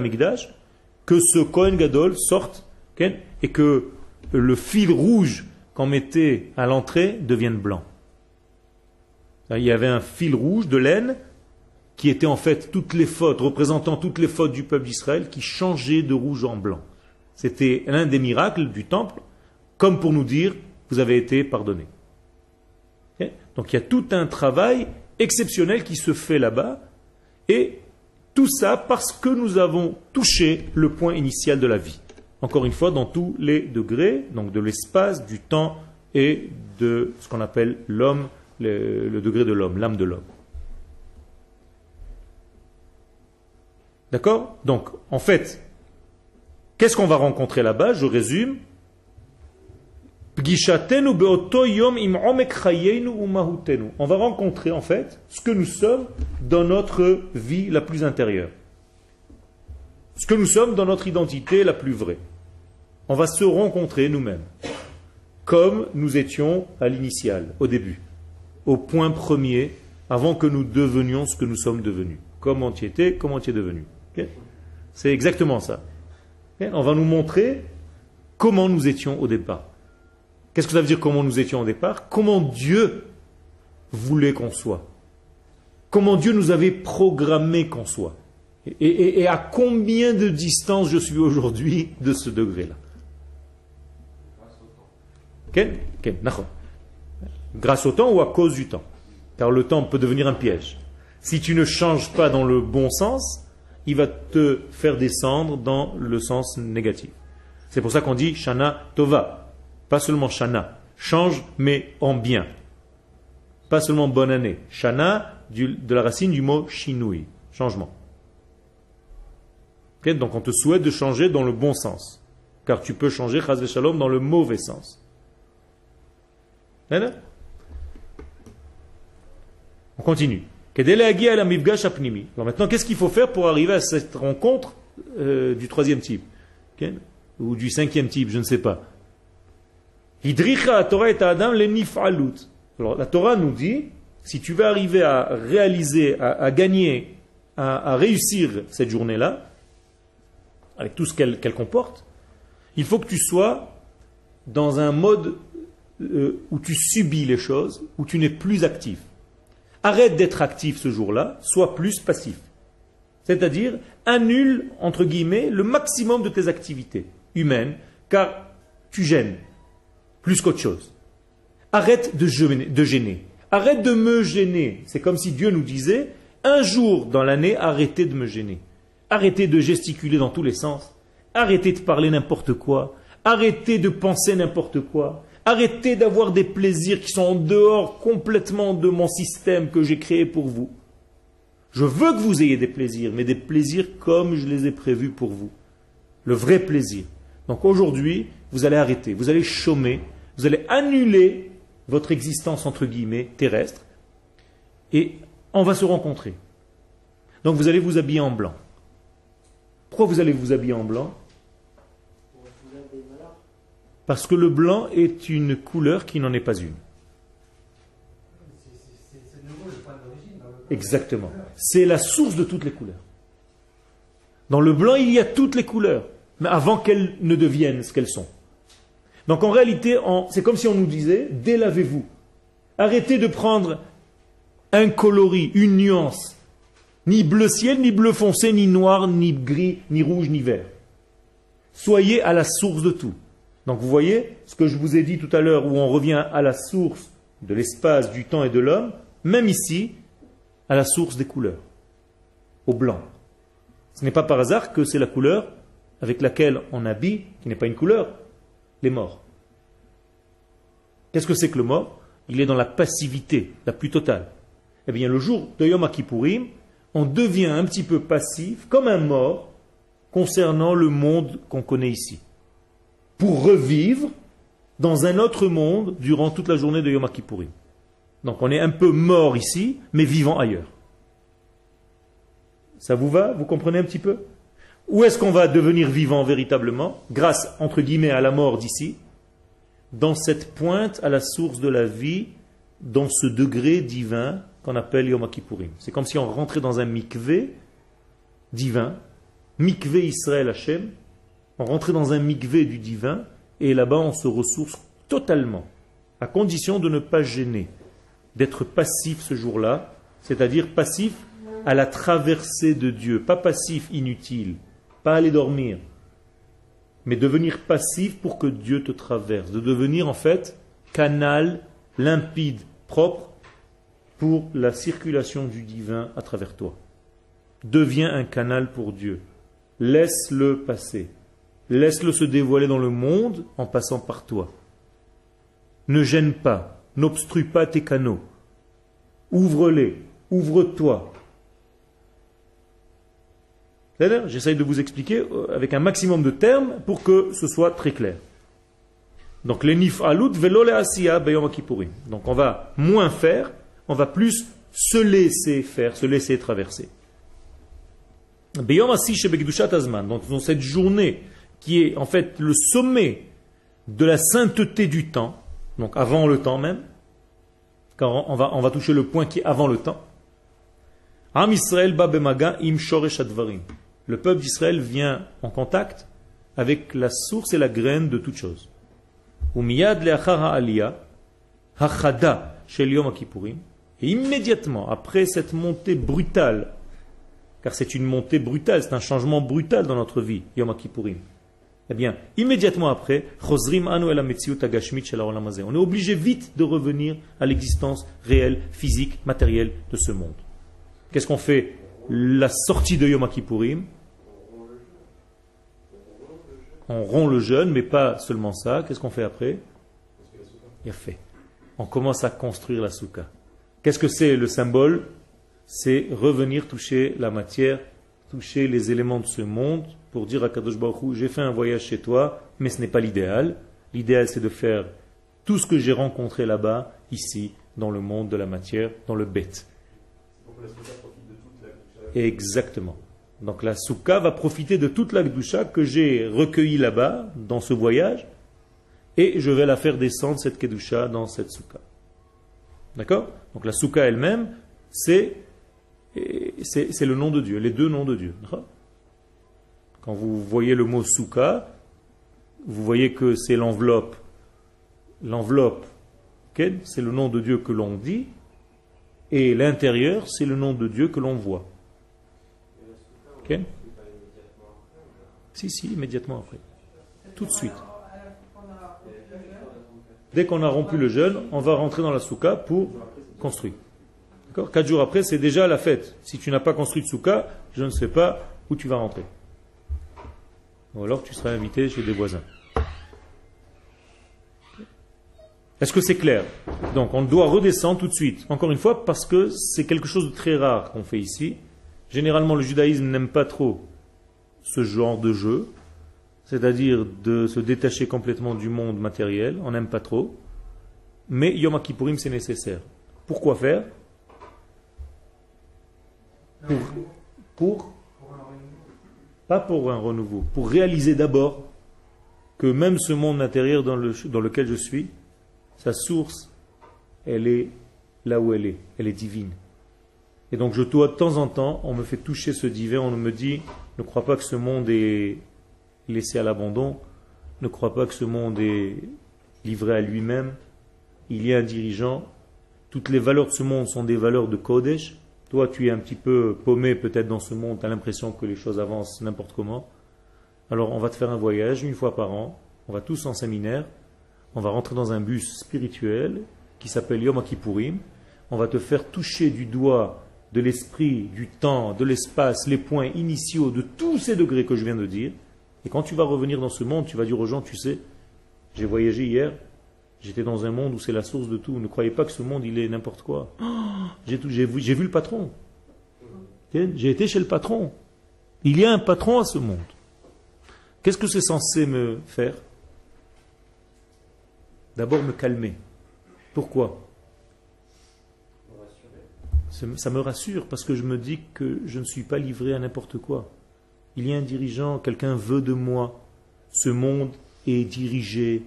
que ce Kohen Gadol sorte et que le fil rouge qu'on mettait à l'entrée devienne blanc. Il y avait un fil rouge de laine qui était en fait toutes les fautes, représentant toutes les fautes du peuple d'Israël, qui changeait de rouge en blanc. C'était l'un des miracles du temple, comme pour nous dire, vous avez été pardonné. Donc il y a tout un travail exceptionnel qui se fait là-bas Et tout ça parce que nous avons touché le point initial de la vie. Encore une fois, dans tous les degrés, donc de l'espace, du temps et de ce qu'on appelle l'homme, le, le degré de l'homme, l'âme de l'homme. D'accord? Donc, en fait, qu'est-ce qu'on va rencontrer là-bas? Je résume. On va rencontrer en fait ce que nous sommes dans notre vie la plus intérieure. Ce que nous sommes dans notre identité la plus vraie. On va se rencontrer nous-mêmes, comme nous étions à l'initial, au début, au point premier, avant que nous devenions ce que nous sommes devenus. Comment tu étais, comment tu es devenu. C'est exactement ça. On va nous montrer comment nous étions au départ. Qu'est-ce que ça veut dire comment nous étions au départ? Comment Dieu voulait qu'on soit. Comment Dieu nous avait programmé qu'on soit. Et, à combien de distance je suis aujourd'hui de ce degré-là? Grâce au temps ou à cause du temps? Car le temps peut devenir un piège. Si tu ne changes pas dans le bon sens, il va te faire descendre dans le sens négatif. C'est pour ça qu'on dit Shana Tova. Pas seulement Shana. Change, mais en bien. Pas seulement bonne année. Shana, de la racine du mot Shinui. Changement. Donc on te souhaite de changer dans le bon sens. Car tu peux changer, Chaz Shalom, dans le mauvais sens. On continue. Alors maintenant, qu'est-ce qu'il faut faire pour arriver à cette rencontre euh, du troisième type? Ou du cinquième type, je ne sais pas. Alors la Torah nous dit, si tu veux arriver à réaliser, à, gagner, à, réussir cette journée-là, avec tout ce qu'elle comporte, il faut que tu sois dans un mode euh, où tu subis les choses, où tu n'es plus actif. Arrête d'être actif ce jour-là, sois plus passif. C'est-à-dire, annule, entre guillemets, le maximum de tes activités humaines, car tu gênes, plus qu'autre chose. Arrête de gêner, de gêner. Arrête de me gêner. C'est comme si Dieu nous disait, un jour dans l'année, arrêtez de me gêner. Arrêtez de gesticuler dans tous les sens. Arrêtez de parler n'importe quoi. Arrêtez de penser n'importe quoi. Arrêtez d'avoir des plaisirs qui sont en dehors complètement de mon système que j'ai créé pour vous. Je veux que vous ayez des plaisirs, mais des plaisirs comme je les ai prévus pour vous. Le vrai plaisir. Donc aujourd'hui, vous allez arrêter, vous allez chômer, vous allez annuler votre existence entre guillemets terrestre et on va se rencontrer. Donc vous allez vous habiller en blanc. Pourquoi vous allez vous habiller en blanc? Parce que le blanc est une couleur qui n'en est pas une. Exactement. C'est la source de toutes les couleurs. Dans le blanc, il y a toutes les couleurs, mais avant qu'elles ne deviennent ce qu'elles sont. Donc en réalité, c'est comme si on nous disait, délavez-vous. Arrêtez de prendre un coloris, une nuance, ni bleu ciel, ni bleu foncé, ni noir, ni gris, ni rouge, ni vert. Soyez à la source de tout. Donc vous voyez ce que je vous ai dit tout à l'heure où on revient à la source de l'espace, du temps et de l'homme, même ici, à la source des couleurs, au blanc. Ce n'est pas par hasard que c'est la couleur avec laquelle on habille, qui n'est pas une couleur, les morts. Qu'est-ce que c'est que le mort? Il est dans la passivité la plus totale. Eh bien, le jour de Yom Kippourim, on devient un petit peu passif, comme un mort, concernant le monde qu'on connaît ici pour revivre dans un autre monde durant toute la journée de Yom Kippourim. Donc on est un peu mort ici, mais vivant ailleurs. Ça vous va? Vous comprenez un petit peu? Où est-ce qu'on va devenir vivant véritablement? Grâce, entre guillemets, à la mort d'ici, dans cette pointe à la source de la vie, dans ce degré divin qu'on appelle Yom Kippourim. C'est comme si on rentrait dans un mikvé divin, mikvé Israël Hashem, on rentrait dans un mikvé du divin, et là-bas on se ressource totalement, à condition de ne pas gêner, d'être passif ce jour-là, c'est-à-dire passif à la traversée de Dieu, pas passif inutile, pas aller dormir, mais devenir passif pour que Dieu te traverse, de devenir en fait canal limpide, propre, pour la circulation du divin à travers toi. Deviens un canal pour Dieu. Laisse-le passer. Laisse-le se dévoiler dans le monde en passant par toi. Ne gêne pas, n'obstrue pas tes canaux. Ouvre-les, ouvre-toi. J'essaye de vous expliquer euh, avec un maximum de termes pour que ce soit très clair. Donc les nif alut velo Donc on va moins faire, on va plus se laisser faire, se laisser traverser. Donc dans cette journée qui est en fait le sommet de la sainteté du temps, donc avant le temps même, car on va, on va toucher le point qui est avant le temps. Am Israël im Le peuple d'Israël vient en contact avec la source et la graine de toute chose. Et immédiatement, après cette montée brutale, car c'est une montée brutale, c'est un changement brutal dans notre vie, Yom Kippourim. Eh bien, immédiatement après, on est obligé vite de revenir à l'existence réelle, physique, matérielle de ce monde. Qu'est-ce qu'on fait La sortie de Yom Kippourim, on rompt le jeûne, mais pas seulement ça. Qu'est-ce qu'on fait après? Il fait. On commence à construire la souka. Qu'est-ce que c'est le symbole? C'est revenir toucher la matière, toucher les éléments de ce monde pour dire à Kadosh Baruch j'ai fait un voyage chez toi, mais ce n'est pas l'idéal. L'idéal, c'est de faire tout ce que j'ai rencontré là-bas, ici, dans le monde de la matière, dans le bête. Exactement. Donc la souka va profiter de toute la kedusha que j'ai recueillie là-bas, dans ce voyage, et je vais la faire descendre, cette kedusha, dans cette souka. D'accord? Donc la souka elle-même, c'est, c'est, le nom de Dieu, les deux noms de Dieu. Quand vous voyez le mot souka, vous voyez que c'est l'enveloppe. L'enveloppe, c'est le nom de Dieu que l'on dit, et l'intérieur, c'est le nom de Dieu que l'on voit. Si, si, immédiatement après. Tout de suite. Dès qu'on a rompu le jeûne, on va rentrer dans la souka pour construire. Quatre jours après, c'est déjà la fête. Si tu n'as pas construit de souka, je ne sais pas où tu vas rentrer. Ou alors tu seras invité chez des voisins. Est-ce que c'est clair? Donc on doit redescendre tout de suite. Encore une fois, parce que c'est quelque chose de très rare qu'on fait ici. Généralement, le judaïsme n'aime pas trop ce genre de jeu, c'est-à-dire de se détacher complètement du monde matériel, on n'aime pas trop. Mais Yom Kippourim, c'est nécessaire. Pourquoi faire? Pour, pour Pas pour un renouveau, pour réaliser d'abord que même ce monde intérieur dans, le, dans lequel je suis, sa source, elle est là où elle est, elle est divine. Et donc je dois de temps en temps, on me fait toucher ce divin, on me dit, ne crois pas que ce monde est laissé à l'abandon, ne crois pas que ce monde est livré à lui-même, il y a un dirigeant, toutes les valeurs de ce monde sont des valeurs de Kodesh, toi tu es un petit peu paumé peut-être dans ce monde, tu as l'impression que les choses avancent n'importe comment, alors on va te faire un voyage une fois par an, on va tous en séminaire, on va rentrer dans un bus spirituel qui s'appelle Yom Kippourim, on va te faire toucher du doigt de l'esprit, du temps, de l'espace, les points initiaux de tous ces degrés que je viens de dire. Et quand tu vas revenir dans ce monde, tu vas dire aux gens, tu sais, j'ai voyagé hier, j'étais dans un monde où c'est la source de tout. Ne croyez pas que ce monde, il est n'importe quoi. j'ai, vu, le patron. J'ai été chez le patron. Il y a un patron à ce monde. Qu'est-ce que c'est censé me faire? D'abord me calmer. Pourquoi? Ça me rassure parce que je me dis que je ne suis pas livré à n'importe quoi. Il y a un dirigeant, quelqu'un veut de moi. Ce monde est dirigé.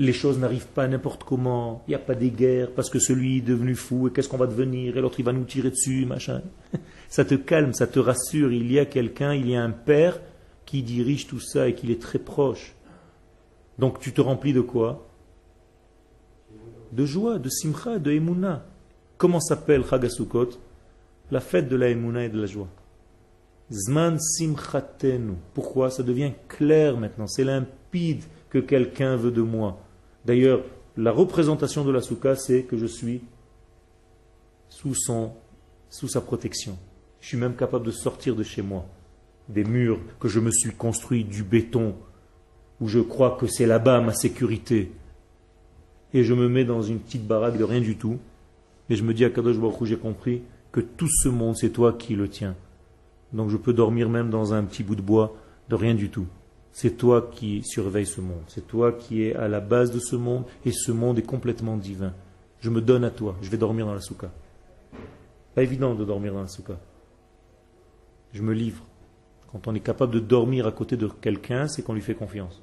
Les choses n'arrivent pas n'importe comment. Il n'y a pas des guerres parce que celui est devenu fou et qu'est-ce qu'on va devenir et l'autre il va nous tirer dessus, machin. Ça te calme, ça te rassure. Il y a quelqu'un, il y a un père qui dirige tout ça et qui est très proche. Donc tu te remplis de quoi? De joie, de simcha, de emuna. Comment s'appelle Chagasukot La fête de la Emouna et de la joie. Zman simchatenu. Pourquoi? Ça devient clair maintenant. C'est limpide que quelqu'un veut de moi. D'ailleurs, la représentation de la soukha, c'est que je suis sous, sa protection. Je suis même capable de sortir de chez moi des murs que je me suis construit du béton, où je crois que c'est là-bas ma sécurité. Et je me mets dans une petite baraque de rien du tout. Et je me dis à Kadosh Baruch j'ai compris que tout ce monde, c'est toi qui le tiens. Donc je peux dormir même dans un petit bout de bois de rien du tout. C'est toi qui surveilles ce monde. C'est toi qui es à la base de ce monde et ce monde est complètement divin. Je me donne à toi. Je vais dormir dans la souka. Pas évident de dormir dans la souka. Je me livre. Quand on est capable de dormir à côté de quelqu'un, c'est qu'on lui fait confiance.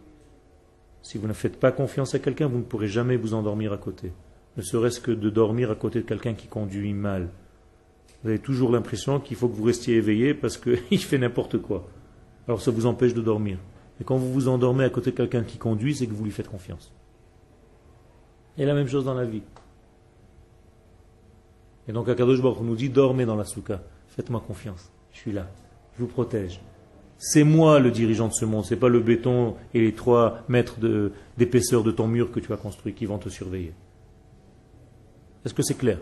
Si vous ne faites pas confiance à quelqu'un, vous ne pourrez jamais vous endormir à côté. Ne serait-ce que de dormir à côté de quelqu'un qui conduit mal. Vous avez toujours l'impression qu'il faut que vous restiez éveillé parce qu'il fait n'importe quoi. Alors ça vous empêche de dormir. Et quand vous vous endormez à côté de quelqu'un qui conduit, c'est que vous lui faites confiance. Et la même chose dans la vie. Et donc Akadosh Baruch nous dit dormez dans la souka, faites-moi confiance, je suis là, je vous protège. C'est moi le dirigeant de ce monde, c'est pas le béton et les trois mètres d'épaisseur de, ton mur que tu as construit qui vont te surveiller. Est-ce que c'est clair?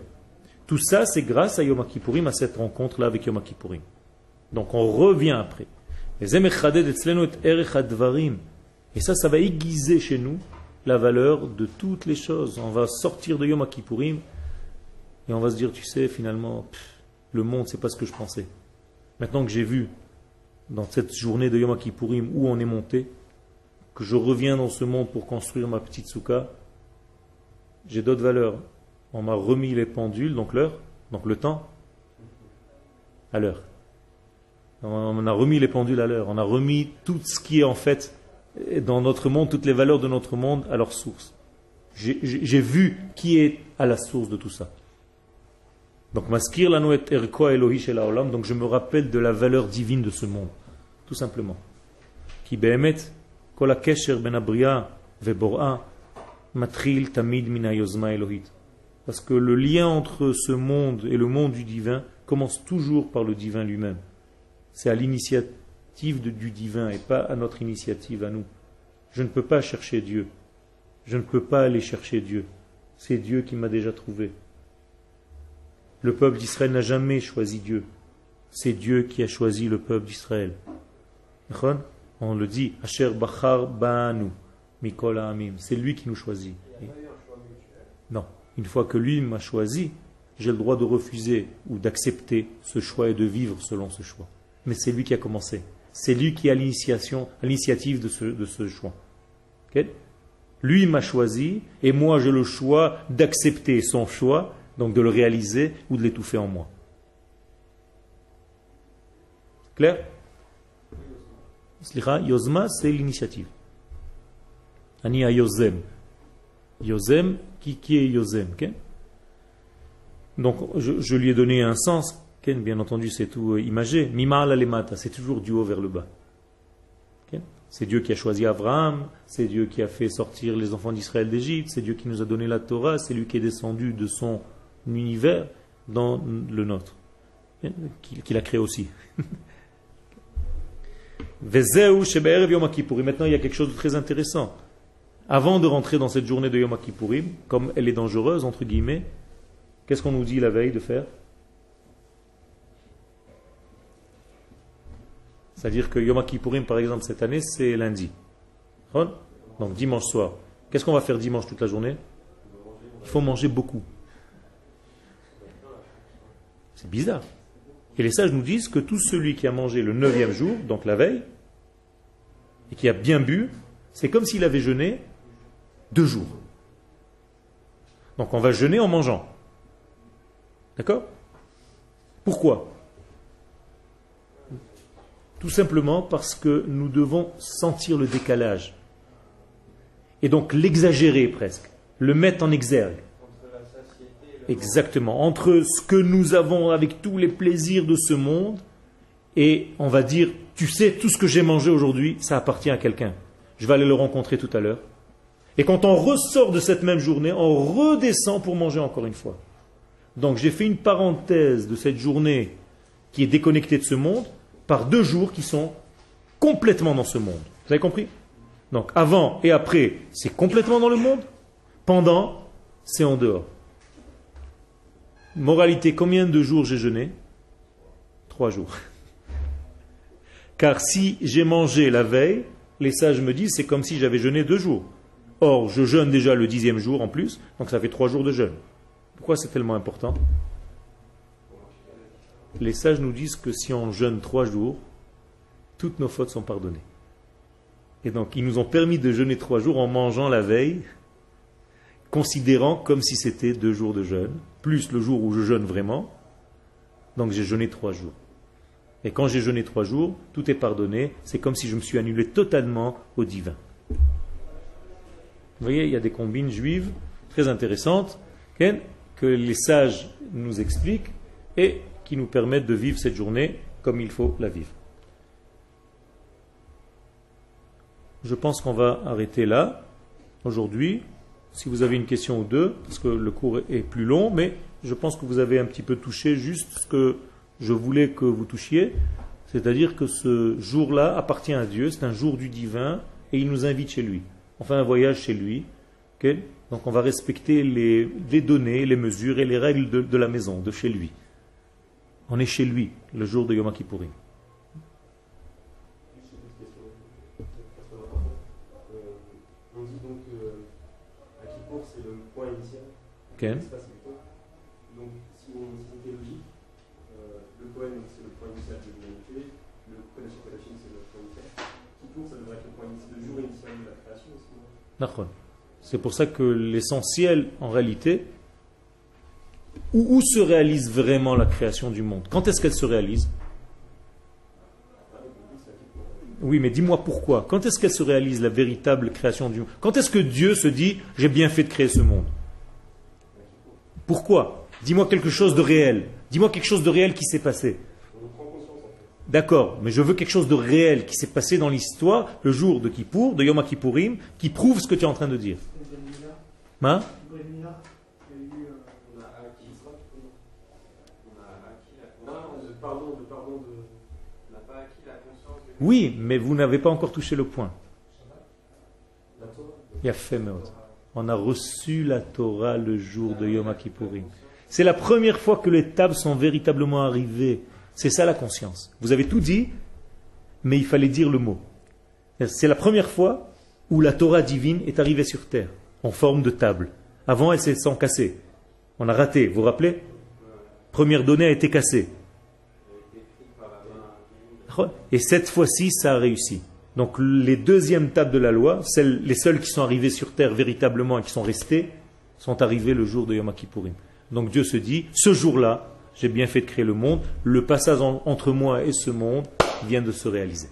Tout ça, c'est grâce à Yom Kippourim, à cette rencontre-là avec Yom Kippourim. Donc on revient après. Et ça, ça va aiguiser chez nous la valeur de toutes les choses. On va sortir de Yom Kippourim et on va se dire, tu sais, finalement, le monde, c'est pas ce que je pensais. Maintenant que j'ai vu dans cette journée de Yom Kippourim où on est monté, que je reviens dans ce monde pour construire ma petite souka, j'ai d'autres valeurs. On m'a remis les pendules, donc l'heure, donc le temps, à l'heure. On a remis les pendules à l'heure. On a remis tout ce qui est en fait dans notre monde, toutes les valeurs de notre monde à leur source. J'ai vu qui est à la source de tout ça. Donc, maskir la Elohi donc je me rappelle de la valeur divine de ce monde, tout simplement. Qui behemet, ben matril tamid. Parce que le lien entre ce monde et le monde du divin commence toujours par le divin lui-même. C'est à l'initiative du divin et pas à notre initiative à nous. Je ne peux pas chercher Dieu. Je ne peux pas aller chercher Dieu. C'est Dieu qui m'a déjà trouvé. Le peuple d'Israël n'a jamais choisi Dieu. C'est Dieu qui a choisi le peuple d'Israël. On le dit, Asher Bachar Banu, Mikola Amim. C'est lui qui nous choisit. Non. Une fois que lui m'a choisi, j'ai le droit de refuser ou d'accepter ce choix et de vivre selon ce choix. Mais c'est lui qui a commencé. C'est lui qui a l'initiation, l'initiative de ce, de ce choix. Lui m'a choisi et moi j'ai le choix d'accepter son choix donc de le réaliser ou de l'étouffer en moi. Clair? Yozma, c'est l'initiative. Ania Yozem. Yozem, qui, qui est Yozem Donc, je, lui ai donné un sens. Bien entendu, c'est tout euh, imagé. Mima lemata, c'est toujours du haut vers le bas. C'est Dieu qui a choisi Abraham, c'est Dieu qui a fait sortir les enfants d'Israël d'Égypte, c'est Dieu qui nous a donné la Torah, c'est lui qui est descendu de son univers dans le nôtre, qu'il a créé aussi. Maintenant, il y a quelque chose de très intéressant. Avant de rentrer dans cette journée de Yom Kippourim, comme elle est dangereuse, entre guillemets, qu'est-ce qu'on nous dit la veille de faire? C'est-à-dire que Yom Kippourim, par exemple, cette année, c'est lundi. Donc dimanche soir. Qu'est-ce qu'on va faire dimanche toute la journée? Il faut manger beaucoup. C'est bizarre. Et les sages nous disent que tout celui qui a mangé le neuvième jour, donc la veille, et qui a bien bu, c'est comme s'il avait jeûné deux jours. Donc on va jeûner en mangeant. D'accord? Pourquoi? Tout simplement parce que nous devons sentir le décalage. Et donc l'exagérer presque, le mettre en exergue. Exactement. Entre ce que nous avons avec tous les plaisirs de ce monde et on va dire, tu sais, tout ce que j'ai mangé aujourd'hui, ça appartient à quelqu'un. Je vais aller le rencontrer tout à l'heure. Et quand on ressort de cette même journée, on redescend pour manger encore une fois. Donc j'ai fait une parenthèse de cette journée qui est déconnectée de ce monde par deux jours qui sont complètement dans ce monde. Vous avez compris? Donc avant et après, c'est complètement dans le monde. Pendant, c'est en dehors. Moralité, combien de jours j'ai jeûné? Trois jours. Car si j'ai mangé la veille, les sages me disent c'est comme si j'avais jeûné deux jours. Or, je jeûne déjà le dixième jour en plus, donc ça fait trois jours de jeûne. Pourquoi c'est tellement important? Les sages nous disent que si on jeûne trois jours, toutes nos fautes sont pardonnées. Et donc, ils nous ont permis de jeûner trois jours en mangeant la veille, considérant comme si c'était deux jours de jeûne, plus le jour où je jeûne vraiment. Donc, j'ai jeûné trois jours. Et quand j'ai jeûné trois jours, tout est pardonné. C'est comme si je me suis annulé totalement au divin. Vous voyez, il y a des combines juives très intéressantes que les sages nous expliquent et qui nous permettent de vivre cette journée comme il faut la vivre. Je pense qu'on va arrêter là aujourd'hui. Si vous avez une question ou deux, parce que le cours est plus long, mais je pense que vous avez un petit peu touché juste ce que je voulais que vous touchiez, c'est-à-dire que ce jour-là appartient à Dieu, c'est un jour du divin, et il nous invite chez lui. On fait un voyage chez lui. Donc on va respecter les, données, les mesures et les règles de, la maison, de chez lui. On est chez lui le jour de Yom Kippourim. Okay. Donc, si on était logique, euh, le Kohen c'est le point initial de l'humanité, le Kohen c'est le point initial. Kippour, ça devrait être le point initial, le jour initial de la création aussi. C'est pour ça que l'essentiel, en réalité, où, se réalise vraiment la création du monde? Quand est-ce qu'elle se réalise? Oui, mais dis-moi pourquoi. Quand est-ce qu'elle se réalise la véritable création du monde? Quand est-ce que Dieu se dit j'ai bien fait de créer ce monde pourquoi? Dis-moi quelque chose de réel. Dis-moi quelque chose de réel qui s'est passé. D'accord, mais je veux quelque chose de réel qui s'est passé dans l'histoire le jour de Kippour, de Yom Kippourim, qui prouve ce que tu es en train de dire. Hein? Oui, mais vous n'avez pas encore touché le point. Il on a reçu la Torah le jour de Yom Kippourim. C'est la première fois que les tables sont véritablement arrivées. C'est ça la conscience. Vous avez tout dit, mais il fallait dire le mot. C'est la première fois où la Torah divine est arrivée sur terre, en forme de table. Avant, elle s'est cassée. On a raté, vous vous rappelez? Première donnée a été cassée. Et cette fois-ci, ça a réussi. Donc les deuxièmes tables de la loi, les seules qui sont arrivées sur terre véritablement et qui sont restées, sont arrivées le jour de Yom Kippourim. Donc Dieu se dit, ce jour-là, j'ai bien fait de créer le monde, le passage entre moi et ce monde vient de se réaliser.